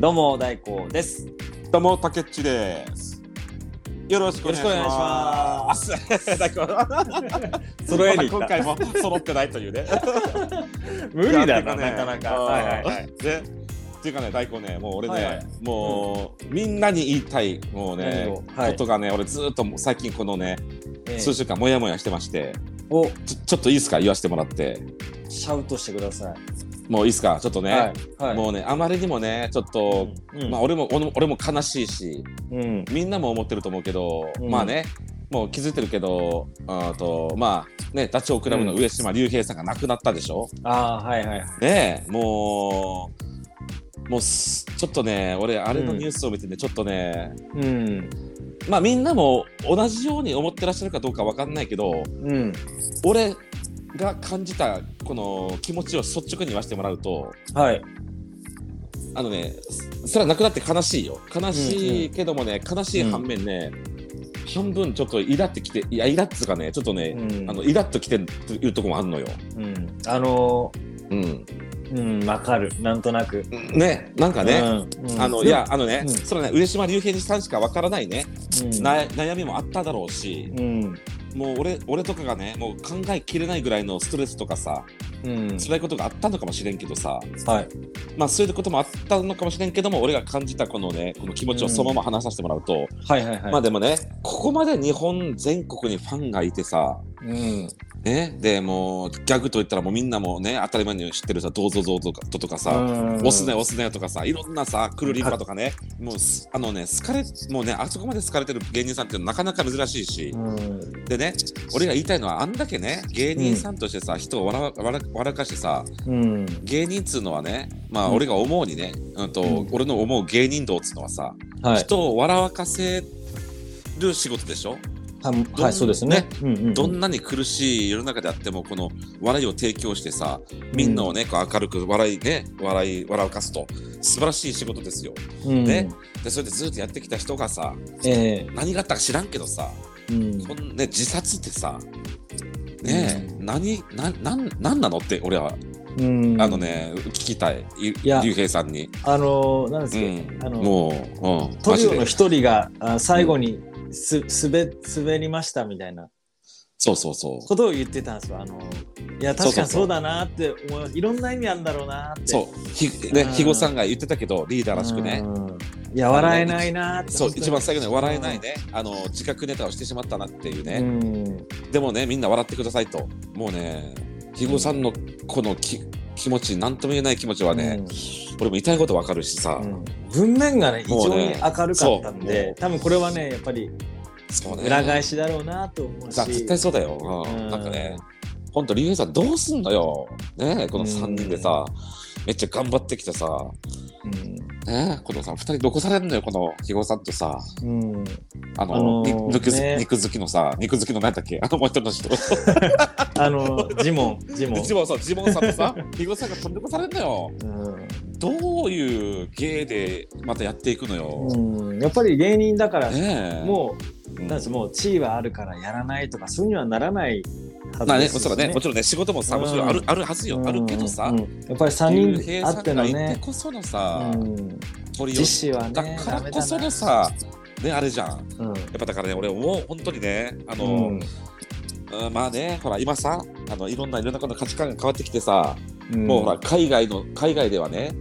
どうも大光です。どうも、たけっちです。よろしくお願いします。大 根揃えに行った今回も揃ってないというね。無理だな、なかなか。うんはいはいはい。でっていうかね、大根ね、もう俺ね、はいはいもう、みんなに言いたい、もうね何を、はいことがね、俺ずっと最近このね、ええ数週間もやもやしてまして、お、ちょちょっといいですか、言わせてもらって。シャウトしてください。もういいですか、ちょっとね、はい。はい。もうね、あまりにもね、ちょっと、うん、まあ俺も俺も悲しいし、うん。みんなも思ってると思うけど、うんまあねもう気づいてるけどあとまあねダチョウ倶楽部の上島竜兵さんが亡くなったでしょ、ああ、はいはいはい。ねえもうもうすちょっとね俺あれのニュースを見てね、ちょっとねうん。まあみんなも同じように思ってらっしゃるかどうかわかんないけどうん。俺が感じたこの気持ちを率直に言わせてもらうとはい。あのねそそれは亡くなって悲しいよ悲しいけどもね、悲しい反面ね、半分ちょっとイラってきていやイラっつうかねちょっとね、うんあのイラっときてるというところもあるのよ。うん。あのうん、ー、うん、わかる。なんとなく。ねなんかね、うんうんあのいやあのね、うんそれはね上島竜兵さんしかわからないね、うんな悩みもあっただろうし、うん。もう俺俺とかがねもう考えきれないぐらいのストレスとかさうん。辛いことがあったのかもしれんけどさはい。まあそういうこともあったのかもしれんけども俺が感じたこのねこの気持ちをそのまま話させてもらうと、はいはいはい。まあでもねここまで日本全国にファンがいてさうん。ね、でもうギャグと言ったらもうみんなもね当たり前に知ってるさ「どうぞどうぞ」とかさ「押すね押すね」とかさいろんなさクルリンパとかねもうすあのね好かれもうねあそこまで好かれてる芸人さんってなかなか珍しいしうん。でね俺が言いたいのはあんだけね芸人さんとしてさ、人を笑わ笑笑かしてさうん。芸人っつうのはねまあうん俺が思うにね、うんとうん俺の思う芸人道っつうのはさ、はい。人を笑わかせる仕事でしょ？ははい、そうですね。うんうんうん。どんなに苦しい世の中であってもこの笑いを提供してさみんなをねこう明るく笑いね笑い笑わかすと素晴らしい仕事ですよ。うん。ね。でそれでずっとやってきた人がさええ。何があったか知らんけどさうん。こん、ね、自殺ってさねえ、何ななんなんなのって俺は、うん。あのね聞きたい。いや。竜兵さんに。あのなんですうん。けど、あのもう、うん、トリオの一人があ最後にす、滑滑りましたみたいな。そうそうそう。ことを言ってたんですよ。あのいや確かにそうだなって思う。いろんな意味あるんだろうなって。そう。ひねうん。肥後さんが言ってたけどリーダーらしくね。うん。いや笑えないなって。そう一番最後に笑えない。ね。あの自覚ネタをしてしまったなっていうね、うん。でもねみんな笑ってくださいと。もうね肥後さんのこのき気持ち何とも言えない気持ちはね、俺も痛いことわかるしさ、うん。文面がね異常に明るかったんで、多分これはねやっぱりそうね。裏返しだろうなと思うし。さ絶対そうだよ、うん。うん。なんかねほんと竜兵さんどうすんのよ。ねこの3人でさ、めっちゃ頑張ってきてさ。うん。ねこのさ2人残されんのよこの肥後さんとさ。うん。あの、あのーに肉好きね。肉好きのさ肉好きの何だっけ？あのもう一人の人。あのジモンジモン。ジモンさんジモンさんとさ肥後さんが取り残されんのよ。うん。どういう芸でまたやっていくのよ、うん、やっぱり芸人だから、ねえ。もう、うん。なもう地位はあるからやらないとかそういうにはならないはまあね、ずですし、そうだね、もちろんね、仕事もさ、もちろんある,、うん。あるはずよ、あるけどさ、やっぱり3人あってのね、こそのさ、うん、鳥自死はねだからこそのさ、ね、あれじゃん。やうん。っぱだからね、俺もう本当にね、あの、うん。うんまあね、ほら、今さ、あのいろんないろんなことの価値観が変わってきてさ、うん。もうほら、海外の、海外ではね、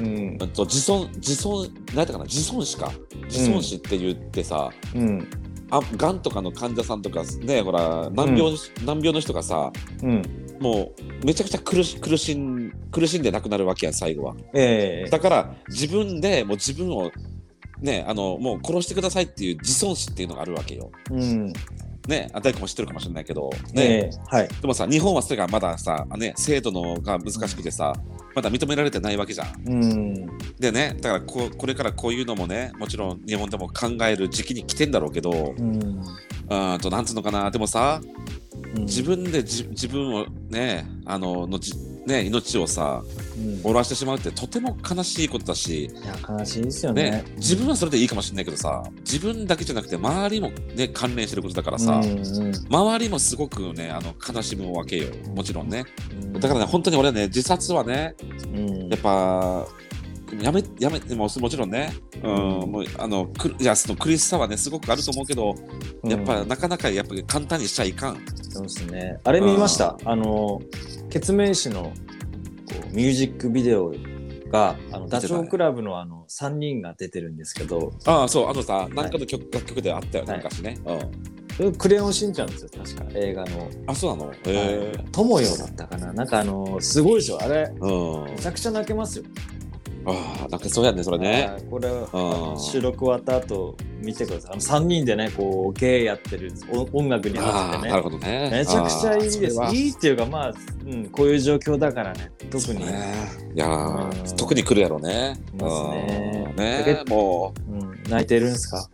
うん。自尊、自尊、なんやったかな、自尊死か。自尊死って言ってさ、うんあがんとかの患者さんとかね、ほら、難病,、難病の人がさ、うん。もうめちゃくちゃ苦し苦しん苦しんで亡くなるわけや最後は。ええ。だから自分でもう自分をねあのもう殺してくださいっていう自尊心っていうのがあるわけよ。うんねあ大工も知ってるかもしれないけどね、ええはい。でもさ日本はそれがまださね制度のが難しくてさまだ認められてないわけじゃん。うん。でねだからこうこれからこういうのもねもちろん日本でも考える時期に来てんだろうけどうん。うんとなんつうのかな。でもさうん。自分でじ自分をねあののじね命をさうん。漏らしてしまうってとても悲しいことだし、いや悲しいですよね。ね。自分はそれでいいかもしれないけどさ自分だけじゃなくて周りもね関連してることだからさ、うんうん。周りもすごくねあの悲しむわけよ。もちろんね。うん。だからね本当に俺はね自殺はねうん。やっぱやめやめももちろんね、うん、もうあのくいやその苦しさはねすごくあると思うけど、やっぱなかなかやっぱり簡単にしちゃいかん。そうですね。あれ見ました？あの、決命詞のこうミュージックビデオが、あのダチョウ倶楽部のあの3人が出てるんですけど、ああそうあのさ何かの曲、楽曲であったよね、はい昔ね。うんクレヨンしんちゃんですよ、確か映画の。あそうなの？へえ。友よだったかな。なんかあの、すごいですよ。あれ、うん。めちゃくちゃ泣けますよ。ああなんかそうやねそれね。はいこれ収録終わった後見てください。あの3人でね、こう、ゲーやってるお音楽に合わせてねなる。ほどね。めちゃくちゃいいです。いいっていうか、まあ、うん、こういう状況だからね、特に。ねいや特に来るやろね。来ますねうんねもうん、泣いてるんですか？う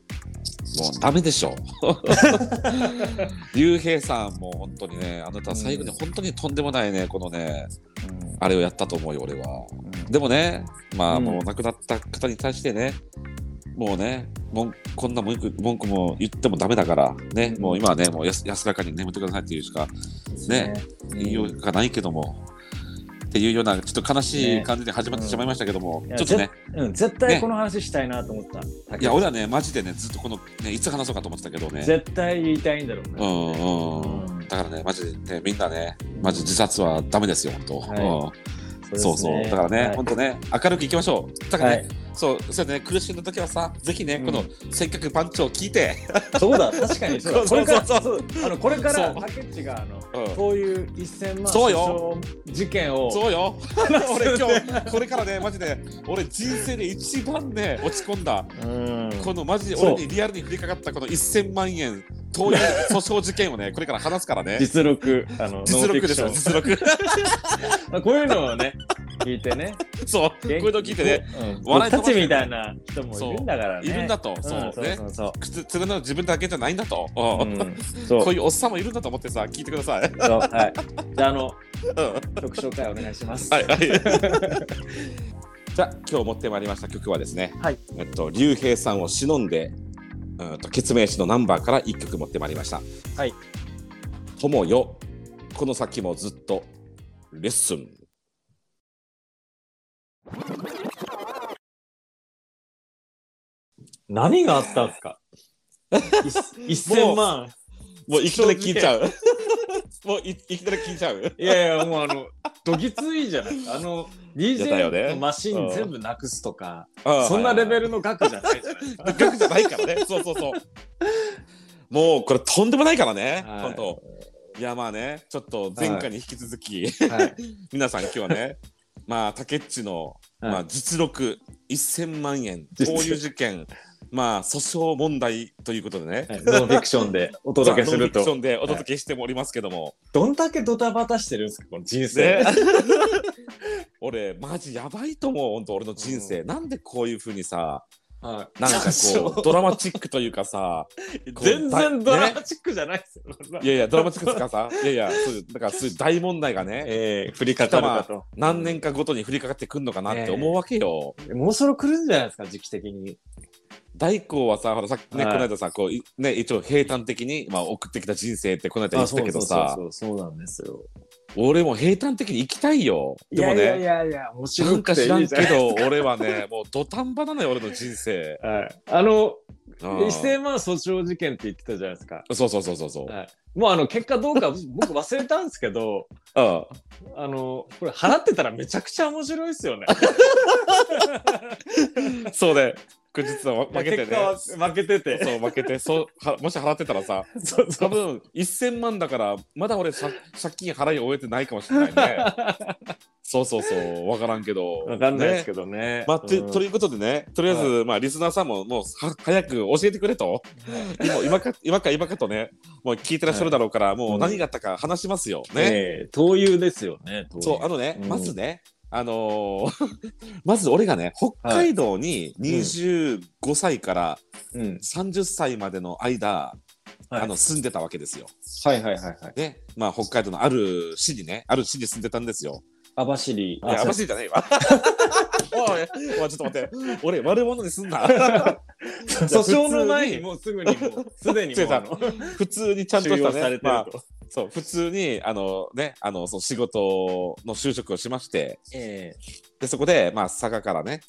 もうダメでしょ。竜兵さんも本当にねあなた最後に本当にとんでもないねこのねあれをやったと思うよ俺は。でもねまあうん。もう亡くなった方に対してねもうねもんこんな文句文句も言ってもダメだからね、うん。もう今はねもう安安らかに眠ってくださいっていうしかね。うん。言いようがないけども。っていうようなちょっと悲しいね。感じで始まってしまいましたけども、いやちょっとね。うん、絶対この話したいなと思った。いや俺はねマジでねずっとこのねいつ話そうかと思ってたけどね。絶対言いたいんだろうね。うんうん、うん。だからねマジでねみんなねマジ自殺はダメですよ本当、はい。うん。そうそうだからね、本当ね明るくいきましょう。だからね、はい、そうそうね。苦しんだ時はさぜひね、うん。このせっかくパンチを聞いて、そうだ、確かにそうだ。そうこれから、そうそうあのこれから、そう。竹内があの、うん。こういう1000万そうよ。訴訟事件を、そうよ。俺今日これからねマジで俺人生で一番ね落ち込んだ。うん、このマジでそう。俺にリアルに降りかかったこの1000万円盗用訴訟事件をね これから話すからね。実録、あの、実力ですよ実力まあこういうのをね、聞いてね。そうこういうの聞いてね、うん、笑いたちみたいな人もいるんだからね。いるんだとんそうねつるの自分だけじゃないんだと、うん こういうおっさんもいるんだと思ってさ聞いてください。はい。じゃあ、あの、うん曲紹介お願いします。はいはい。じゃあ今日持ってまいりました曲はですね、はいえっと竜兵さんを忍んで、うんと決命詞のナンバーから一曲持ってまいりました。はい。友よこの先もずっとレッスン。何があったんですか？一1000万。もういきなり聞いちゃう？もういいきなり聞いちゃう？いやいや、もうあの、どぎついじゃないあの、DJ のマシン全部なくすとか、ああそんなレベルルの額じゃないじゃない。額じゃないからね。そうそうそう。もうこれとんでもないからね。はい本当。いやまあね、ちょっと前回に引き続き、はい。皆さん今日はね、まあ竹内の、はい。まあ実録1000万円。実こういう事件、まあ訴訟問題ということでね。はい。ノンフィクションでお届けするノンフィクションでお届けしておりますけども、どんだけドタバタしてるんですか、この人ね。生。俺マジやばいと思う本当俺の人生、なんでこういうふうにさはいなんかこうドラマチックというかさ 全然ドラねマチックじゃないですよ。いやいやドラマチックですかさいやいやそういうだからそういう大問題がね えー、振りかかるかと。何年かごとに降りかかってくんのかなって思うわけよ。もうそろ来るんじゃないですか、時期的に。大光はさほらさっきね、はいこの間さこういね一応平坦的に、まあ、送ってきた人生ってこの間言ってたけどさそうなんですよ。俺も平坦的に生きたいよでもねいやいやいや面な白いんか知らんけど俺はねもう土壇場なのよ俺の人生。はい。あの、うん1000万訴訟事件って言ってたじゃないですか。そうそうそうそうそう。はい。もうあの、結果どうか 僕忘れたんですけど、うんあの、これ払ってたらめちゃくちゃ面白いですよね。そうね。これ実は負けてね。負けてて。そう負けてそうはもし払ってたらさそう。多分1000万だからまだ俺さ借金払い終えてないかもしれないね。そうそうそう分からんけど。わかんないですけど。どね。まあ、ということでね、とりあえず、まあ、リスナーさんも、もう、は早く教えてくれと。今、今か、今か、今かとね、もう聞いてらっしゃるだろうから、もう何があったか話しますよ。ね。ええ灯油ですよね。そう、あのね、うんまずね、あのー まず俺がね、北海道に25歳からうん。30歳までの間、はいあの住んでたわけですよ。はいはいはいはい。ね、まあ北海道のある市にね、ある市に住んでたんですよ。網走。網走じゃないわ。おい、ちょっと待って、俺悪者にすんな。訴訟の前にもうすぐにもう すでに普通にちゃんとしたね、まあと。そう普通にあのねあのその仕事の就職をしましてえでそこでまあ佐賀からね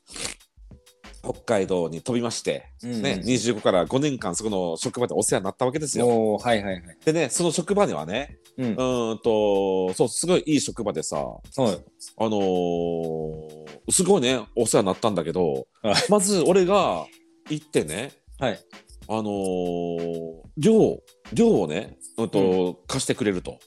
北海道に飛びまして、えうんね、25から5年間そこの職場でお世話になったわけですよ。はいはいはい。でねその職場にはねうんう。ーんとそうすごいいい職場でさはい。あのーすごいねお世話になったんだけど、はいまず俺が行ってねはい。あのー寮寮をね、うんと貸してくれると。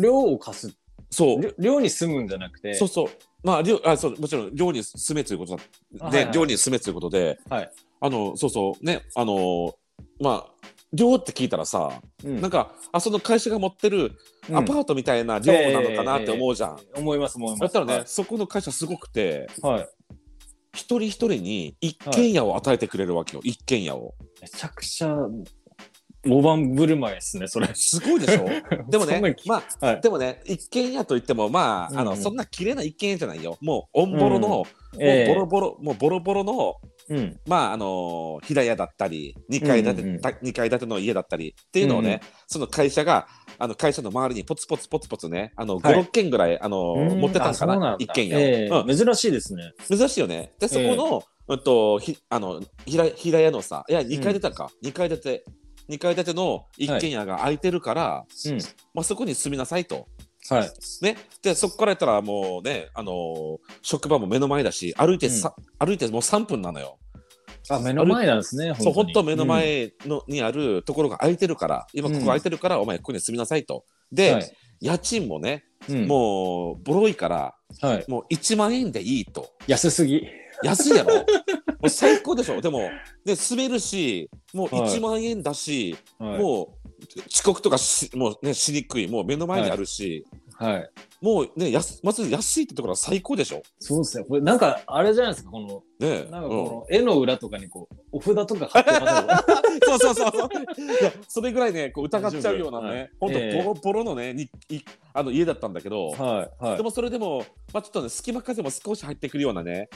寮を貸す。そう寮寮に住むんじゃなくて。そうそう。まあ、寮あそうもちろん寮に住めということだで、あはいはい寮に住めということで、はい。あのそうそうねあのーまあ寮って聞いたらさ、うんなんかあその会社が持ってるアパートみたいな寮なのかなって思うじゃん。思います思います。だったらね、そこの会社すごくてはい。はい。一人一人に一軒家を与えてくれるわけよ、一軒家を。めちゃくちゃ大盤振る舞いですね、それ。すごいでしょ？でもねまあはい。でもね一軒家といってもまあ,、あうんうん。のそんな綺麗な一軒家じゃないよ。もうオンボロの、もうええ。ボロボロもうボロボロのうん。まああの平屋だったり2階建て、うんうんうん。た二階建ての家だったりっていうのをね、うんうん。その会社があの会社の周りにポツポツポツポツねあのはい。56軒ぐらいあのうん。持ってたんかな？一軒家を、ええ。うん。珍しいですね。珍しいよね。でそこの、うんとひあの平平屋のさいや2階建てか、2階建て2階建ての一軒家が空いてるから、うん。まあ、そこに住みなさいと。はい。ね、でそこからやったらもうね、あのー職場も目の前だし歩いてさ、歩いてもう3分なのよ。あ、目の前なんですね。そう本当目のに。前の、にあるところが空いてるから今ここ空いてるから、お前ここに住みなさいと。うんで、はい家賃もね、うんもうボロいからはい。もう1万円でいいと。安すぎ。安いやろ？もう最高でしょでもで住めるしもうはい1万円だし、はい。もう遅刻とかしもう、ね、しにくいもう目の前にあるし、はい。もうね安まず安いってところは最高でしょそうですね。これなんか、あれじゃないですか、この、ねなんかこの絵の裏とかにこう、お札とか貼ってますよ そうそうそうそう。いや、それぐらいね、こう疑っちゃうようなはいね、本当ええボロボロのね、にいあの家だったんだけど、はい。はいで。もそれでも、まあちょっとね、隙間風も少し入ってくるようなね、はい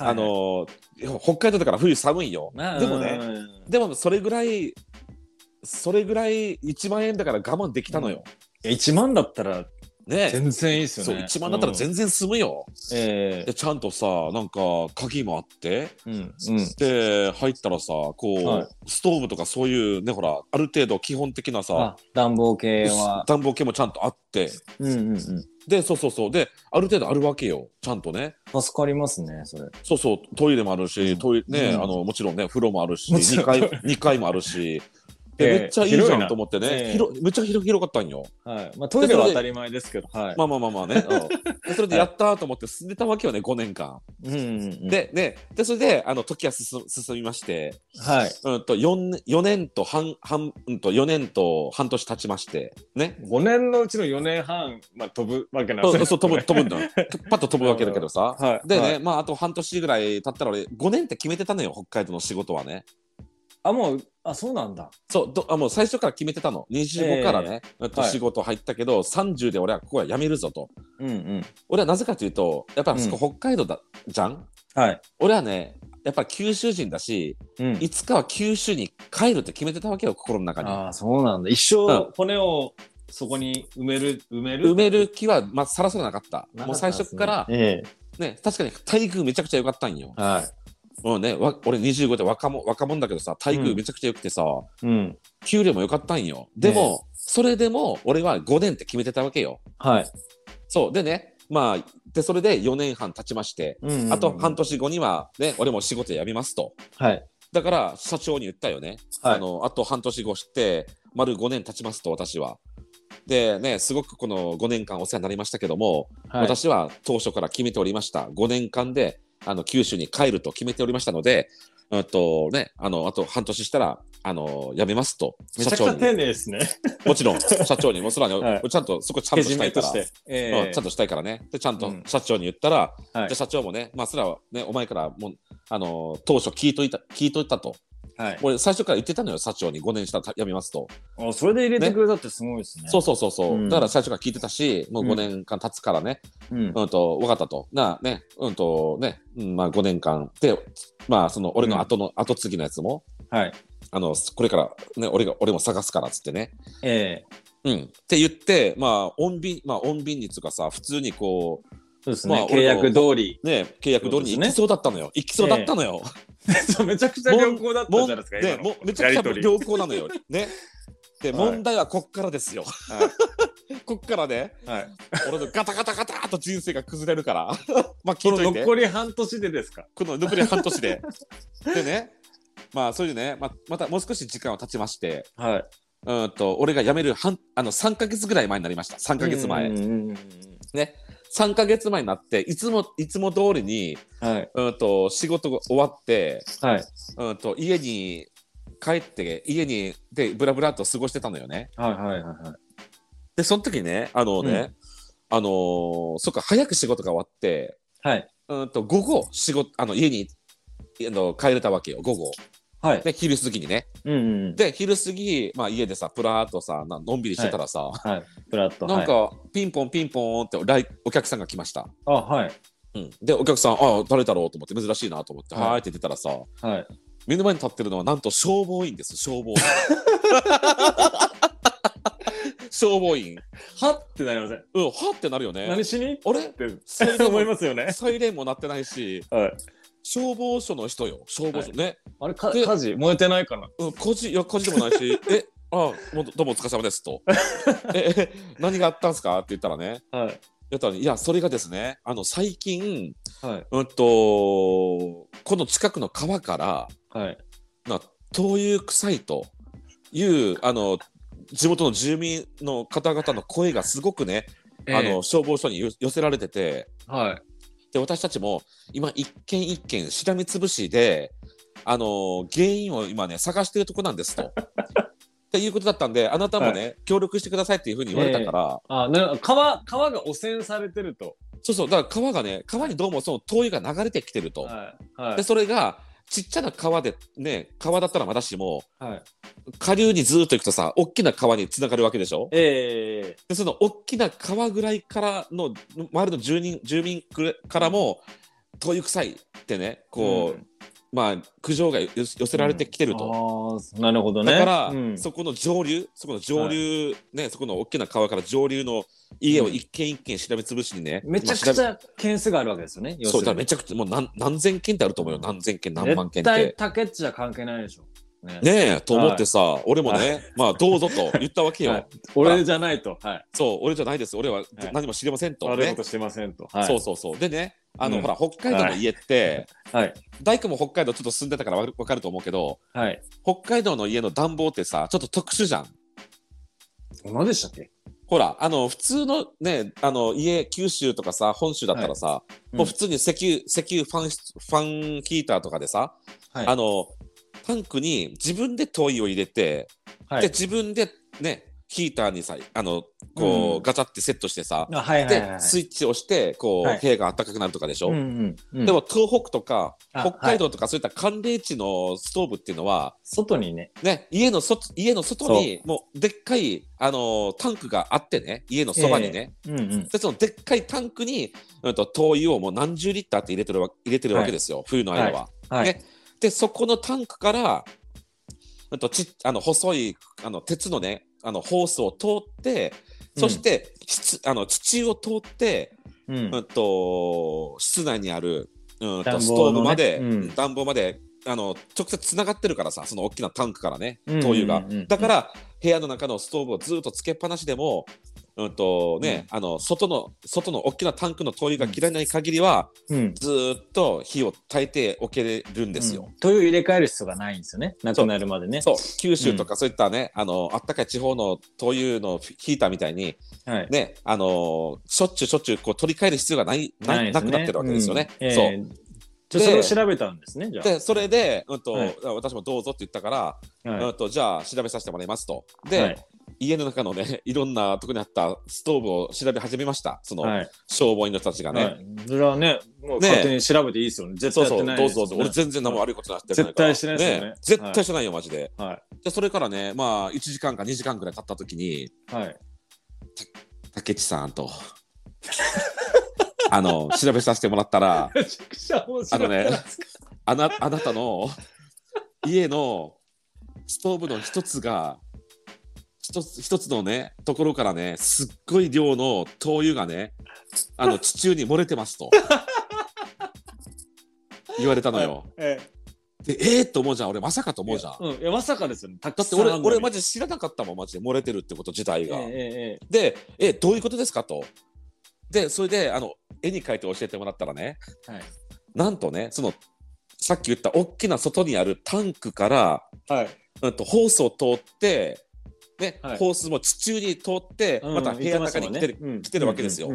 あのー北海道だから冬寒いよ。まあでもね、うんでもそれぐらい、それぐらい1万円だから我慢できたのよ。いや1万だったらね。全然いいですそう、よね。1万だったら全然住むよ。ええで、ちゃんとさ、なんか鍵もあって、うん。うん。で、入ったらさ、こう、はいストーブとかそういうね、ほら、ある程度基本的なさ、あ、暖房系は。暖房系もちゃんとあってうんうんうん。でそうそうそう。である程度あるわけよ。ちゃんとね。助かりますね、それ。そうそう。トイレもあるし、うん。トイレね、うん。あのもちろんね風呂もあるしもちろ2ん階二階もあるしめっちゃいいじゃんと思ってね、ええ。広めっちゃ広広かったんよ。はい。まあトイレは当たり前ですけど、はい。まあまあまあまあね、それでやったと思って住んでたわけよね5年間、うんうんうん。、でねでそれであの時は進進みまして。はい。うんと 4, 4年と半半うんと4年と半年経ちまして。ね。5年のうちの4年半、まあ飛ぶわけなんそうですそう飛ぶ飛ぶんだ。よ パッと飛ぶわけだけどさ、はい。でね、はい。まああと半年ぐらい経ったら俺5年って決めてたのよ北海道の仕事はねあ、もう、あ、そうなんだ。そうどあもう最初から決めてたの25からね、えっとはい仕事入ったけど、30で俺はここは辞めるぞとうんうん。俺はなぜかというとやっぱりそこ北海道だ、じゃん？はい。俺はねやっぱり九州人だしうん。いつかは九州に帰るって決めてたわけよ心の中にああ、そうなんだ。一うん生骨をそこに埋める、埋める？埋める気はまあさらさらなかったなかったもう最初からえね確かに待遇めちゃくちゃ良かったんよえ。はい。もうねわ俺25で若者若者だけどさ待遇めちゃくちゃ良くてさ、うん。給料も良かったんよ。でも、それでも俺は5年って決めてたわけよ。はい。そう。でね、まあ、で、それで4年半経ちまして、うんうんうんあと半年後にはね、俺も仕事辞めますと。はい。だから、社長に言ったよね。はいあの、あと半年後して、丸5年経ちますと、私は。でね、すごくこの5年間お世話になりましたけども、はい。私は当初から決めておりました。5年間で、あの、九州に帰ると決めておりましたので、うんとね、あの、あと半年したら、あの、辞めますと。めちゃくちゃ丁寧ですね。もちろん、社長にもそらに、はいちゃんとそこちゃんとしたいから、て。えうんちゃんとしたいからね。で、ちゃんとうん社長に言ったら、はいで社長もね、まあ、それはね、お前からもう、あのー当初聞いといた、聞いといたと。はい。俺、最初から言ってたのよ、社長に5年したら辞めますと。あそれで入れてくれたってすごいですね。そうそうそうそう、うんだから最初から聞いてたし、もう5年間経つからね、うん。うん、と、分かったと。なあ、ね、うんと、ね、うん、まあ5年間で、まあ、その、俺の後の、後継ぎのやつも、はい。あの、これから、ね、俺が、俺も探すからっつってね。えううん、って言ってまあ穏便まあ穏便につうかさ普通にこそうですね、まあ契約通り。うね契約通りに行きそうだったのよ、行きそうだったのよ、そう めちゃくちゃ良好だったじゃないですか、で今の。もうめちゃくちゃ良好なのよ。ね。で、はい。問題はこっからですよ。は こっからねいはい、俺のガタガタガタっと人生が崩れるから。まあ聞この残り半年でですか？この残り半年で。でねまあそれでねままたもう少し時間は経ちまして。はい。うんと俺が辞める半あの3か月ぐらい前になりました。3か月前、ね3か月前になっていつもいつも通りにはい。うんと仕事が終わってはい。うんと家に帰って家にでブラブラっと過ごしてたのよねはいはいはいはい。でその時ねあのね、あのーそっか早く仕事が終わってはい。うんと午後仕事あの家にあの帰れたわけよ午後はい。で昼過ぎにねうんうん。で昼過ぎ、まあ、家でさプラーっとさなのんびりしてたらさ、はい。フラット。なんはい、かピンポンピンポンって来お客さんが来ました、あ、はい。うん、でお客さんあ誰だろうと思って珍しいなと思って、はいって出たらさはい。目の前に立ってるのはなんと消防員です消防員 消防員はってなりません。うんはってなるよね何しに？あれ？って思いもますよね。サイレンも鳴ってないしはい。消防署の人よ。消防署、ね。あれ、かで火事燃えてないかな？うん、火事いや火事でもないし えあもうどうもお疲れ様ですと。ええ何があったんすか？って言ったらね。はい。やったらいやそれがですねあの最近はい。うんとこの近くの川からはい。な灯油臭いというあの地元の住民の方々の声がすごくね、あの消防署によ寄せられてて。はい。で私たちも今一件一件しらみつぶしであの原因を今ね探してるとこなんですと。っていうことだったんであなたもね、協力してくださいっていうふうに言われたから、あ、な川、川が汚染されてると。そうそうだから川がね川にどうもその灯油が流れてきてると。はい。はいで。それがちっちゃな川でね川だったらまだしもはい。下流にずっと行くとさ大きな川につながるわけでしょ？ええでその大きな川ぐらいからの周りの住人住民からも灯油臭いってねこう、うんまあ苦情が寄寄せられてきてると。ああ、なるほどね。だから、うん。そこの上流そこの上流、ねそこの大きな川から上流の家を一軒一軒調べつぶしにね、めちゃくちゃ件数があるわけですよね。べそうだからめちちゃくちゃもう何何千件ってあると思うよ。何千件何万件絶って。対竹内じゃ関係ないでしょ。ね。ねえと思ってさ、俺もね、まあどうぞと言ったわけよ、はい。俺じゃないと。はい。そう俺じゃないです。俺は何も知りませんと、ね悪いことしてませんと。はい。そうそうそう。でねあの、うん。ほら北海道の家って、はい。大工も北海道ちょっと住んでたからわかると思うけどはい。北海道の家の暖房ってさちょっと特殊じゃん。何でしたっけ？ほらあの普通のねあの家九州とかさ本州だったらさ、うん。もう普通に石油石油ファンファンヒーターとかでさ、はい。あのタンクに自分で灯油を入れて、はい。で自分でねヒーターにさあのこう、うんガチャってセットしてさ、あはいはいではいはい。スイッチを押してこう、はい部屋が暖かくなるとかでしょ、うんうんうんでも東北とかあ北海道とかそういった寒冷地のストーブっていうのは、外にね。ね、家の外家の外にもうでっかい、あのータンクがあってね家のそばにね、うんうん。でそのでっかいタンクに、うん、と灯油をもう何十リッターって入れてるわ入れてるわけですよ、冬の間は。はい。ねでそこのタンクから、うん、とちあの細いあの鉄のねあのホースを通ってそして、室あの地中を通って、うん。うん、と室内にある、うん、とね。ストーブまで、うん。暖房まであの直接つながってるからさその大きなタンクからねうん。灯油が、だから部屋の中のストーブをずっとつけっぱなしでも、うんとねあの外の外の大きなタンクの灯油が切らない限りは、うん。ずーっと火を焚いておけるんですよ。うん。灯油入れ替える必要がないんですよね。なくなるまでね。そう九州とかそういったね、あのあったかい地方の灯油のヒーターみたいにはい。ねあのしょっちゅうしょっちゅうこう取り替える必要がないななくなってるわけですよね。うんそうえーじゃあそれを調べたんですね、じゃでそれで、うんとはい私もどうぞって言ったから、あ。はいうんとじゃあ調べさせてもらいますと。で、はい家の中のね いろんなとこにあったストーブを調べ始めましたその、はい。消防員の人たちがね。はい。それはね、もうね勝手に調べていいですよね。絶そうそう、対やってないどうぞどうぞ。ですよね俺全然何も悪いことなってない絶対してないですよね絶対してないよ、マジで。はで、それからね、まあ、1時間か2時間くらい経った時に、い。はい。竹内さんと、あの、調べさせてもらったら。あのねあなあなたの家のストーブの一つが、一つ一つのねところからねすっごい量の灯油がねあの 地中に漏れてますと言われたのよ。えでえー、と思うじゃん俺まさかと思うじゃん。うん、いやまさかですよね。だだって俺俺マジで知らなかったもんマジで漏れてるってこと自体が。えええでえどういうことですかと。でそれであの絵に描いて教えてもらったらねえはい。なんとねそのさっき言った大きな外にあるタンクから、はい。うん、とホースを通って、ねはいホースも地中に通って、また部屋の中に来てる、来てるわけですよ。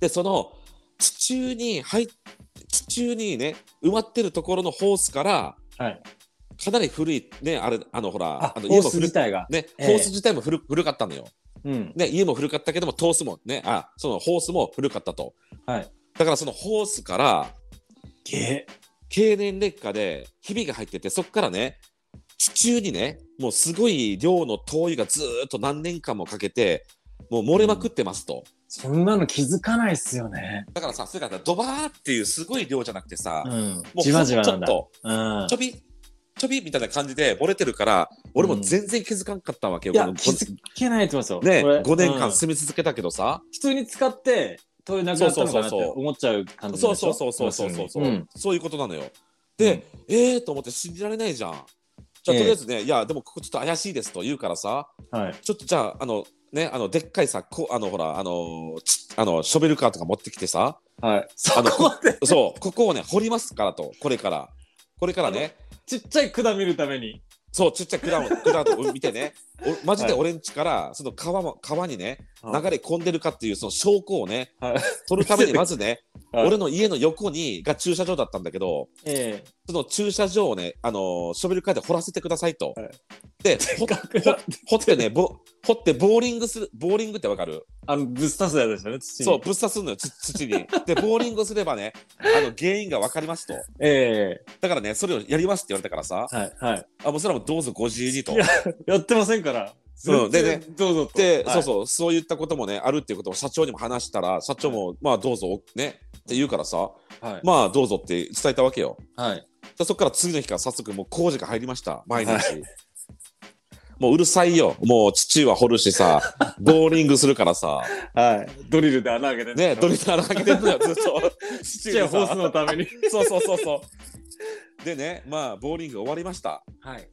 でその地中に入っ地中にね埋まってるところのホースからはい。かなり古いねあれあのほらあ、あのホース古自体が。ね、ええホース自体も古古かったのよ。うん。ね、家も古かったけども、トースもね、あ、そのホースも古かったと。はい。だからそのホースからげ経年劣化でひびが入ってて、そこからね、地中にね、もうすごい量の灯油がずーっと何年間もかけて、もう漏れまくってますと。そんなの気づかないっすよね。だからさ、それからドバーっていうすごい量じゃなくてさ、うん。もうじわじわなんだ。ちょっと、うんちょび、ちょびみたいな感じで漏れてるから、俺も全然気づかんかったわけよ。いや気づけないと思いますよ。ね、5年間住み続けたけどさ、普通に使って灯油なくなったのかなって思っちゃう感じそうでしょそうそうそうそうそう、そういうことなのよ。で、えーと思って信じられないじゃん。じゃあ、とりあえずね、いや、でもここちょっと怪しいですと言うからさ、はい。ちょっとじゃあ、あの、ね、あの、でっかいさ、こあの、ほら、あの、あの、ショベルカーとか持ってきてさ、はい。あのそう、ここをね、掘りますからと、これから。これからね、ちっちゃい管見るために。そう、ちっちゃい管を、管を見てね、おマジで俺んちから、その川も、川にね、流れ込んでるかっていう、その証拠をね、はい。取るために、まずね、はい。俺の家の横に、が駐車場だったんだけど、ええ。その駐車場をね、あのーショベルカーで掘らせてくださいと。はいで、掘ってね、ぼ掘ってボーリングする、ボーリングってわかる？あの、ぶっ刺すやつですよね、土に。そう、ぶっ刺すのよ、つ 土に。で、ボーリングすればね、あの原因がわかりますと。えだからね、それをやりますって言われたからさえ、はい。はい。あ、もうそれはもうどうぞご自由にとい。ややってませんから。うんでねどうぞと。で、はいそうそう、そういったこともね、あるっていうことを社長にも話したら、社長も、まあどうぞ、ね、って言うからさ、はい。まあどうぞって伝えたわけよ。はい。でそこから次の日から早速もう工事が入りました毎日、もううるさいよ。もう父は掘るしさ。ボーリングするからさ。はい。ドリルで穴開けてねドリル穴開けてんのよ。ずっと。ちっちゃいホースのために。そうそうそうそう。でねまあボーリング終わりました。はい。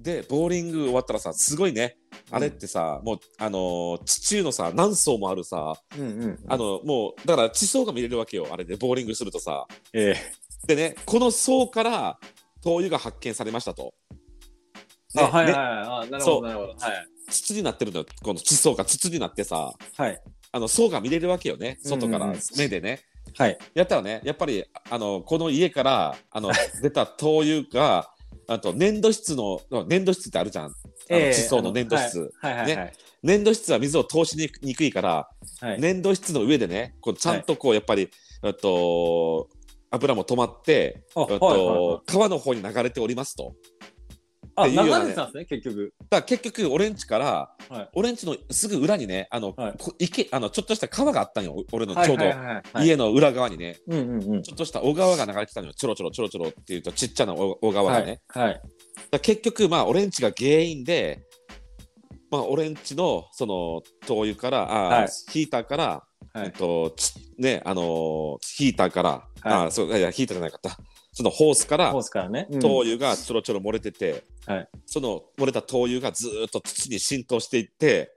でボーリング終わったらさすごいね。あれってさ、もうあのー地中のさ何層もあるさうんうん。あのもうだから地層が見れるわけよ。あれでボーリングするとさ。え。でねこの層から灯油が発見されましたと。はいはいねはい。あ、なるほど、なるほど。はい。筒になってるのよこの地層が筒になってさはい。あの層が見れるわけよね外から目でね、はい。やったらねやっぱりあのこの家からあの 出た灯油があと粘土質の粘土質ってあるじゃん地層の粘土質、はいはいはい。粘土質は水を通しににくいから、はい。粘土質の上でねこうちゃんとこうやっぱり、えっと油も止まって、あ、はいとはいはい。川の方に流れておりますと。あ、流っていうようなね。れてたんですね、結局。だ結局俺んちから、はい。俺んちのすぐ裏にねあの、はい。こ池あのちょっとした川があったんよ俺のはいちょうど。家の裏側にね。うんうんうん。ちょっとした小川が流れてたのよ。ちょろちょろちょろちょろっていうとちっちゃな小小川がね、はい。はい。だ結局まあ俺んちが原因でまあ俺んちのその灯油からあー、はい。ヒーターから、はい。えっとちねあのーヒーターから、はい。あーそういやヒーターじゃなかったそのホースからホースからね。うん。灯油がちょろちょろ漏れてて、はい。その漏れた灯油がずーっと土に浸透していって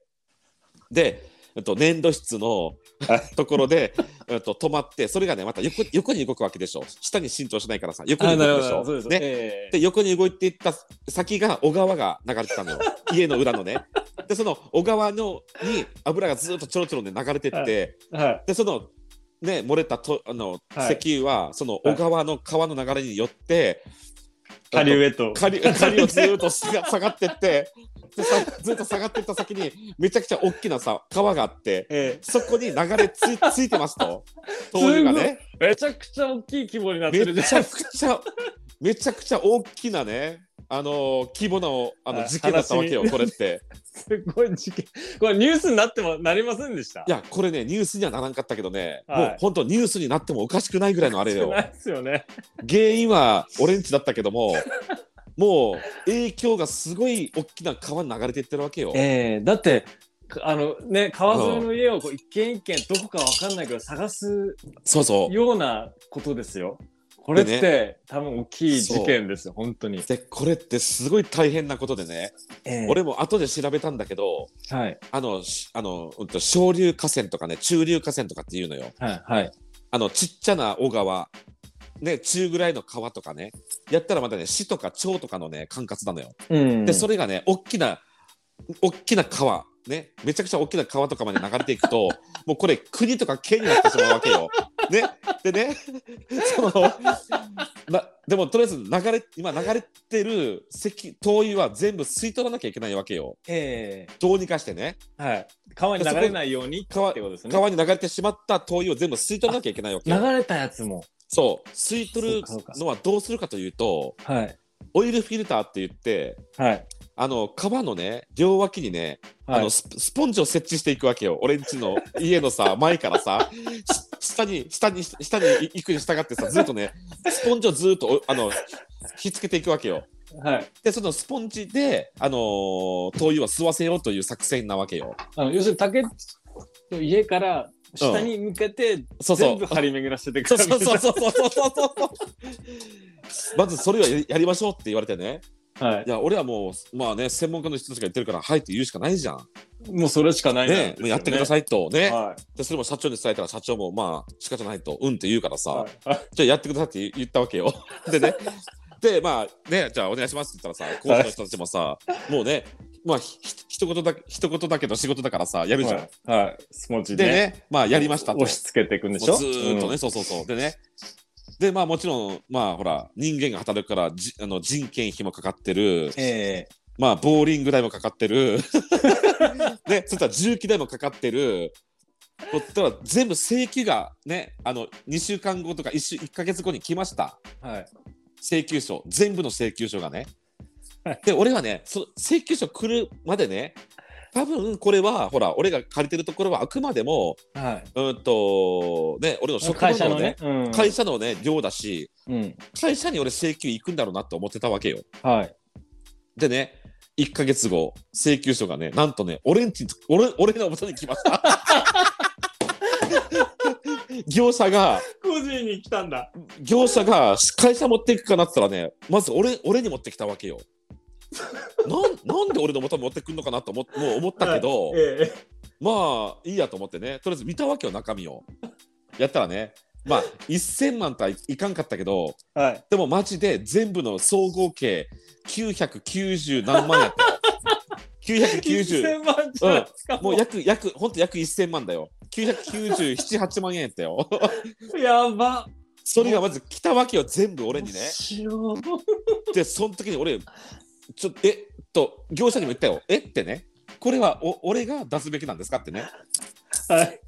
で、えっと、粘土質のところで、えっと、止まってそれがねまた横横に動くわけでしょ。下に浸透しないからさ横に動くでしょ。です。ね。ええ。で横に動いていった先が小川が流れてたのよ。家の裏のね。でその小川のに油がずーっとちょろちょろね流れてって、はい。でそのね漏れたとあの、はい。石油はその小川の川の流れによって、下流へと。下流下流をずーっと 下がってってずっと下がってった先にめちゃくちゃ大きなさ川があってえそこに流れつい ついてますと。灯油がね。え。めちゃくちゃ大きい規模になってめるじゃちゃくちゃめちゃくちゃ大きなねあのー規模のあのはい事件だったわけよこれって すごい事件。これニュースになってもなりませんでした？いやこれねニュースにはならんかったけどね、はいもう本当ニュースになってもおかしくないぐらいのあれよですよね。原因は俺んちだったけどももう影響がすごい大きな川に流れていってるわけよ。ええだってかあのね川沿いの家をこう一軒一軒どこかわかんないけど探すそうそう。ようなことですよ。これって、で多分大きい事件ですよ本当に。でこれってすごい大変なことでね、ええ俺も後で調べたんだけどはいあのしあの、うんと、小流河川とかね中流河川とかっていうのよ。はいはい。あのちっちゃな小川ね中ぐらいの川とかねやったらまたね市とか町とかのね管轄なのよ。うんでそれがね大きな大きな川ねめちゃくちゃ大きな川とかまで流れていくと もうこれ国とか県になってしまうわけよ。ねでね その なでもとりあえず流れ今流れてる石灯油は全部吸い取らなきゃいけないわけよ。えどうにかしてねえはい。川に流れないようにね。川に流れてしまった灯油を全部吸い取らなきゃいけないわけよ。流れたやつも。そう吸い取るのはどうするかというとはいオイルフィルターって言ってはいあの川のね両脇にねはいあのススポンジを設置していくわけよ。俺んちの家のさ、前からさ、し下に、下に、下に行くに従ってさ、ずっとね、スポンジをずっとおあの、ひっつけていくわけよ。はい。で、そのスポンジで、あのー灯油を吸わせようという作戦なわけよ。あの要するに竹の家から下に向けてそうそう全部張り巡らせていくそうそうそうそうそうそうそう。まずそれをやりましょうって言われてね。はいいや、俺はもう、まあね、専門家の人たちが言ってるから、はいって言うしかないじゃん。もうそれしかないね、もうやってくださいと。ね。はで、それも社長に伝えたら、社長も、まあ、仕方ないと、うんって言うからさ。いはいはい じゃあやってくださいって言ったわけよ。でね。で、まあね、じゃあお願いしますって言ったらさ、講師の人たちもさ、もうね、まあ、ひひ一言だけ、一言だけど仕事だからさ、やるじゃん。はいはいスポンジでねね、まあやりましたと。押し付けていくんでしょ？ずーっとね、うんそうそうそう。でね。で、まあもちろん、まあほら、人間が働くからじあの人件費もかかってる、えまあボーリング代もかかってる、ね、そしたら重機代もかかってる、こったら全部請求がね、あの、2週間後とか1週、1ヶ月後に来ました。えはい。請求書。全部の請求書がね。はい。で俺はねそ請求書来るまでね多分これはほら俺が借りてるところはあくまでもはいうんとね俺の職場会社ののね会社のね量だしうん会社に俺請求行くんだろうなって思ってたわけよ。はいでね1ヶ月後請求書がねなんとね俺んち俺俺の元に来ました。業者が個人に来たんだ業者が会社持っていくかなって言ったらねまず俺俺に持ってきたわけよ。なんなんで俺の元に持ってくんのかなと思もう思ったけど、えまあいいやと思ってねとりあえず見たわけよ中身を。やったらねまあ1000万とはいいかんかったけどえはいでもマジで全部の総合計990何万やったよ。990 1000万じゃないですかもう約約ほんと約1000万だよ。997、8万円やったよ。やばそれがまず来たわけよ全部俺にね。白でその時に俺ちょっとえっと業者にも言ったよ。えってね。これはお俺が出すべきなんですかってね。はい。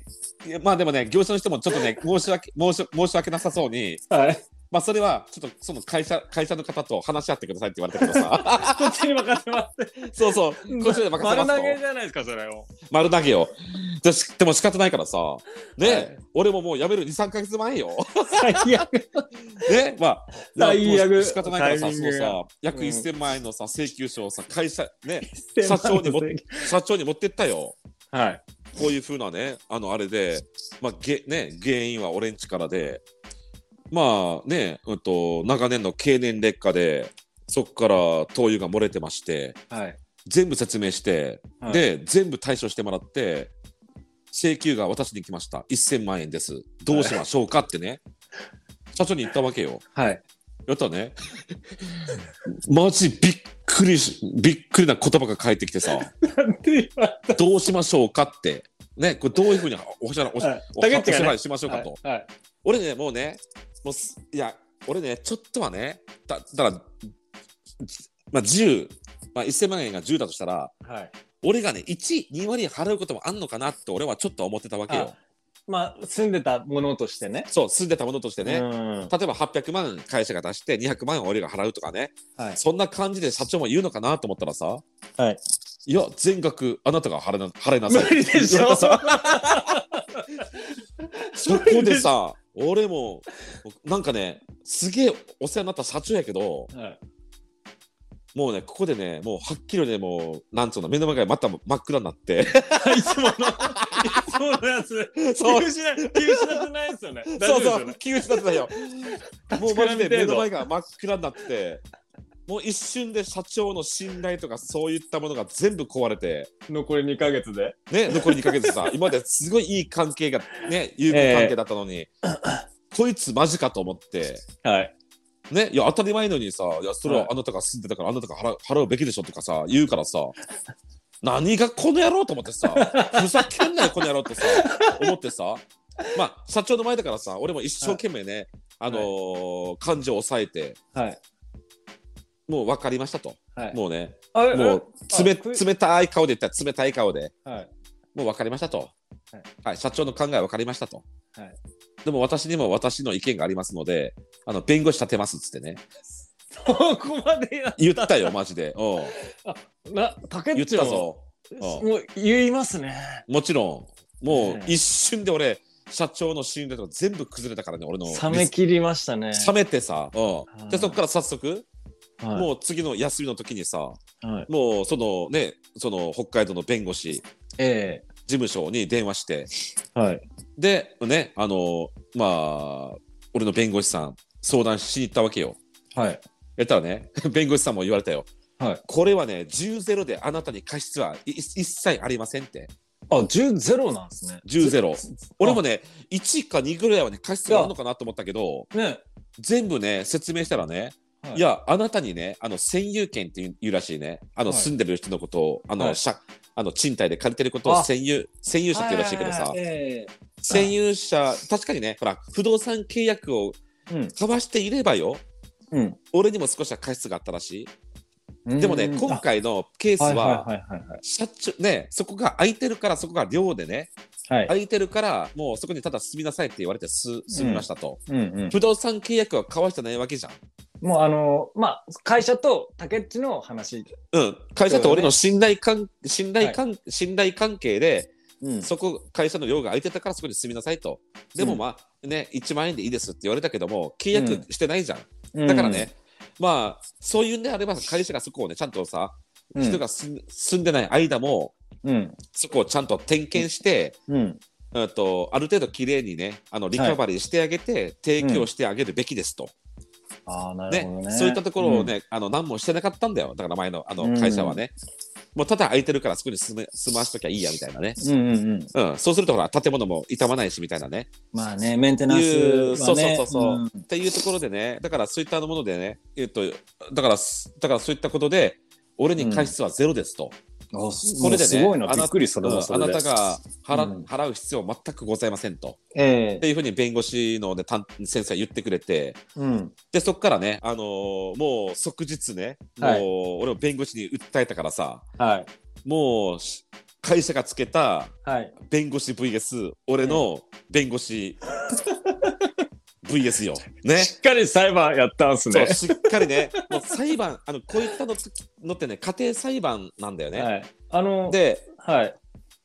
いやまあでもね業者の人もちょっとね申し訳申し申し訳なさそうにはいまあそれはちょっとその会社会社の方と話し合ってくださいって言われたけどさ。こっちに任せます。そうそう。こっちで任せ丸投げじゃないですかそれを。丸投げよ。でしでも仕方ないからさ。ね、はい。俺ももう辞める。23か月前よ。最悪。ねまあ最悪。仕方ないからさそのタイミングが。さ約うん。1000万円のさ請求書をさ会社ね1000社長にも社長に持ってったよ。はい。こういう風なね、あのあれで、まあげね、原因は俺んちからで、まあね、うんと、長年の経年劣化で、そこから灯油が漏れてまして、はい。全部説明して、はい。で、全部対処してもらって、請求が私に来ました。1000万円です。どうしましょうかってね、社長に言ったわけよ。はい。やったらね、マジびっくりし、びっくりな言葉が返ってきてさ、どうしましょうかって、ね、これどういうふうにお支払い、お支払い。しましょうかと。はい。はい俺ね、もうね、もうすいや、俺ね、ちょっとはね、だだから、まあ、10、まあ、1000万円が10だとしたら、はい。俺がね、1、2割払うこともあんのかなって俺はちょっと思ってたわけよ。まあ住んでたものとしてね。そう、住んでたものとしてね。うん。例えば800万会社が出して200万円俺が払うとかね、はい。そんな感じで社長も言うのかなと思ったらさ、はい。いや、全額あなたが払いな払いなさい。無理でしょ。そこでさ、俺もなんかね、すげえお世話になった社長やけど、はい。もうねここでねもうはっきりねもうなんつうの目の前がまた真っ暗になって。いつもの、いつものやつ。そう。気失ってないですよね。大そう。そう気失ってたよ。もうマジで目の前が真っ暗になってもう一瞬で社長の信頼とかそういったものが全部壊れて。残り2ヶ月で。ね残り2ヶ月さ。今まですごいいい関係がね友好関係だったのに、こいつマジかと思って。はい。ねいや当たり前のにさいやそれははい。あなたが住んでたからあなたが払う払うべきでしょとかさ言うからさ何がこの野郎と思ってさふざけんなよこの野郎ってさ思ってさ。まあ社長の前だからさ俺も一生懸命ね、あのー感情を抑えて。はい。もう分かりましたと、はい。もうねもうつめあく冷たい顔で言ったら冷たい顔で。はい。もう分かりましたと、はい。はい、社長の考え分かりましたと、はい。でも私にも私の意見がありますのであの弁護士立てますっつってね。そこまでや言ったよマジで。う。んな、竹言っ内たぞ。もう。言いますね。もちろん。もうね一瞬で俺社長の信頼とか全部崩れたからね俺の。冷め切りましたね。冷めてさ、う。ん、でいそこから早速、はい、もう次の休みの時にさはい。もうそのねその北海道の弁護士え事務所に電話してえはい。でねあのまあ俺の弁護士さん相談しに行ったわけよはい。やったらね 弁護士さんも言われたよはい。これはね10ゼロであなたに過失はい一切ありませんってあ、10ゼロなんですね。10ゼロ俺もね1か2ぐらいはね過失があるのかなと思ったけどね。全部ね説明したらね、はい。い、やあなたにねあの占有権っていうらしいね。あの、はい。住んでる人のことをあの、はい。しゃあの賃貸で借りてることをあ。占有占有者っていうらしいけどさ、え占有者確かにねほら不動産契約を。交わしていればよ。うん。俺にも少しは過失があったらしい。でもねうん今回のケースは,、社長ねそこが空いてるからそこが寮でねはい。はい。空いてるからもうそこにただ住みなさいって言われてす住みましたと、うんうん。不動産契約は交わしてないわけじゃんもうあのまあ会社と竹内の話。うん、会社と俺の信頼関信頼関、信頼関係で、うんそこ会社の寮が空いてたからそこに住みなさいと。でもうんまあね、1万円でいいですって言われたけども、契約してないじゃん。うんだからね、まあそういうんであれば会社がそこをね、ちゃんとさ、うん人が住んでない間も、うんそこをちゃんと点検して、うんうんとある程度きれいにね、あのリカバリーしてあげて、提供してあげるべきですと。ああなるねほどね。そういったところをね、あの何もしてなかったんだよ。だから前のあの会社はね。もうただ空いてるからそこに住め住ましときゃいいやみたいなね。うん。うんうんうん。うん、そうするとほら建物も傷まないしみたいなね。まあねメンテナンスいうはね。そうそうそうそう、んっていうところでねだからそういったものでねえっとだからすだからそういったことで俺に過失はゼロですと、あこれでねすごいな。びっくりそれそれで。なたが払,、うん。払う必要は全くございませんと。っえ。えていうふうに弁護士の、ね、担先生は言ってくれて。うん。でそこからね、あのーもう即日ねもう、はい俺を弁護士に訴えたからさはい。もうし会社がつけたはい。弁護士 VS 俺の弁護士 VS よ。ね。しっかり裁判やったんすね。しっかりね、もう裁判、あのこういったののってね、家庭裁判なんだよね。はい。あので、はい。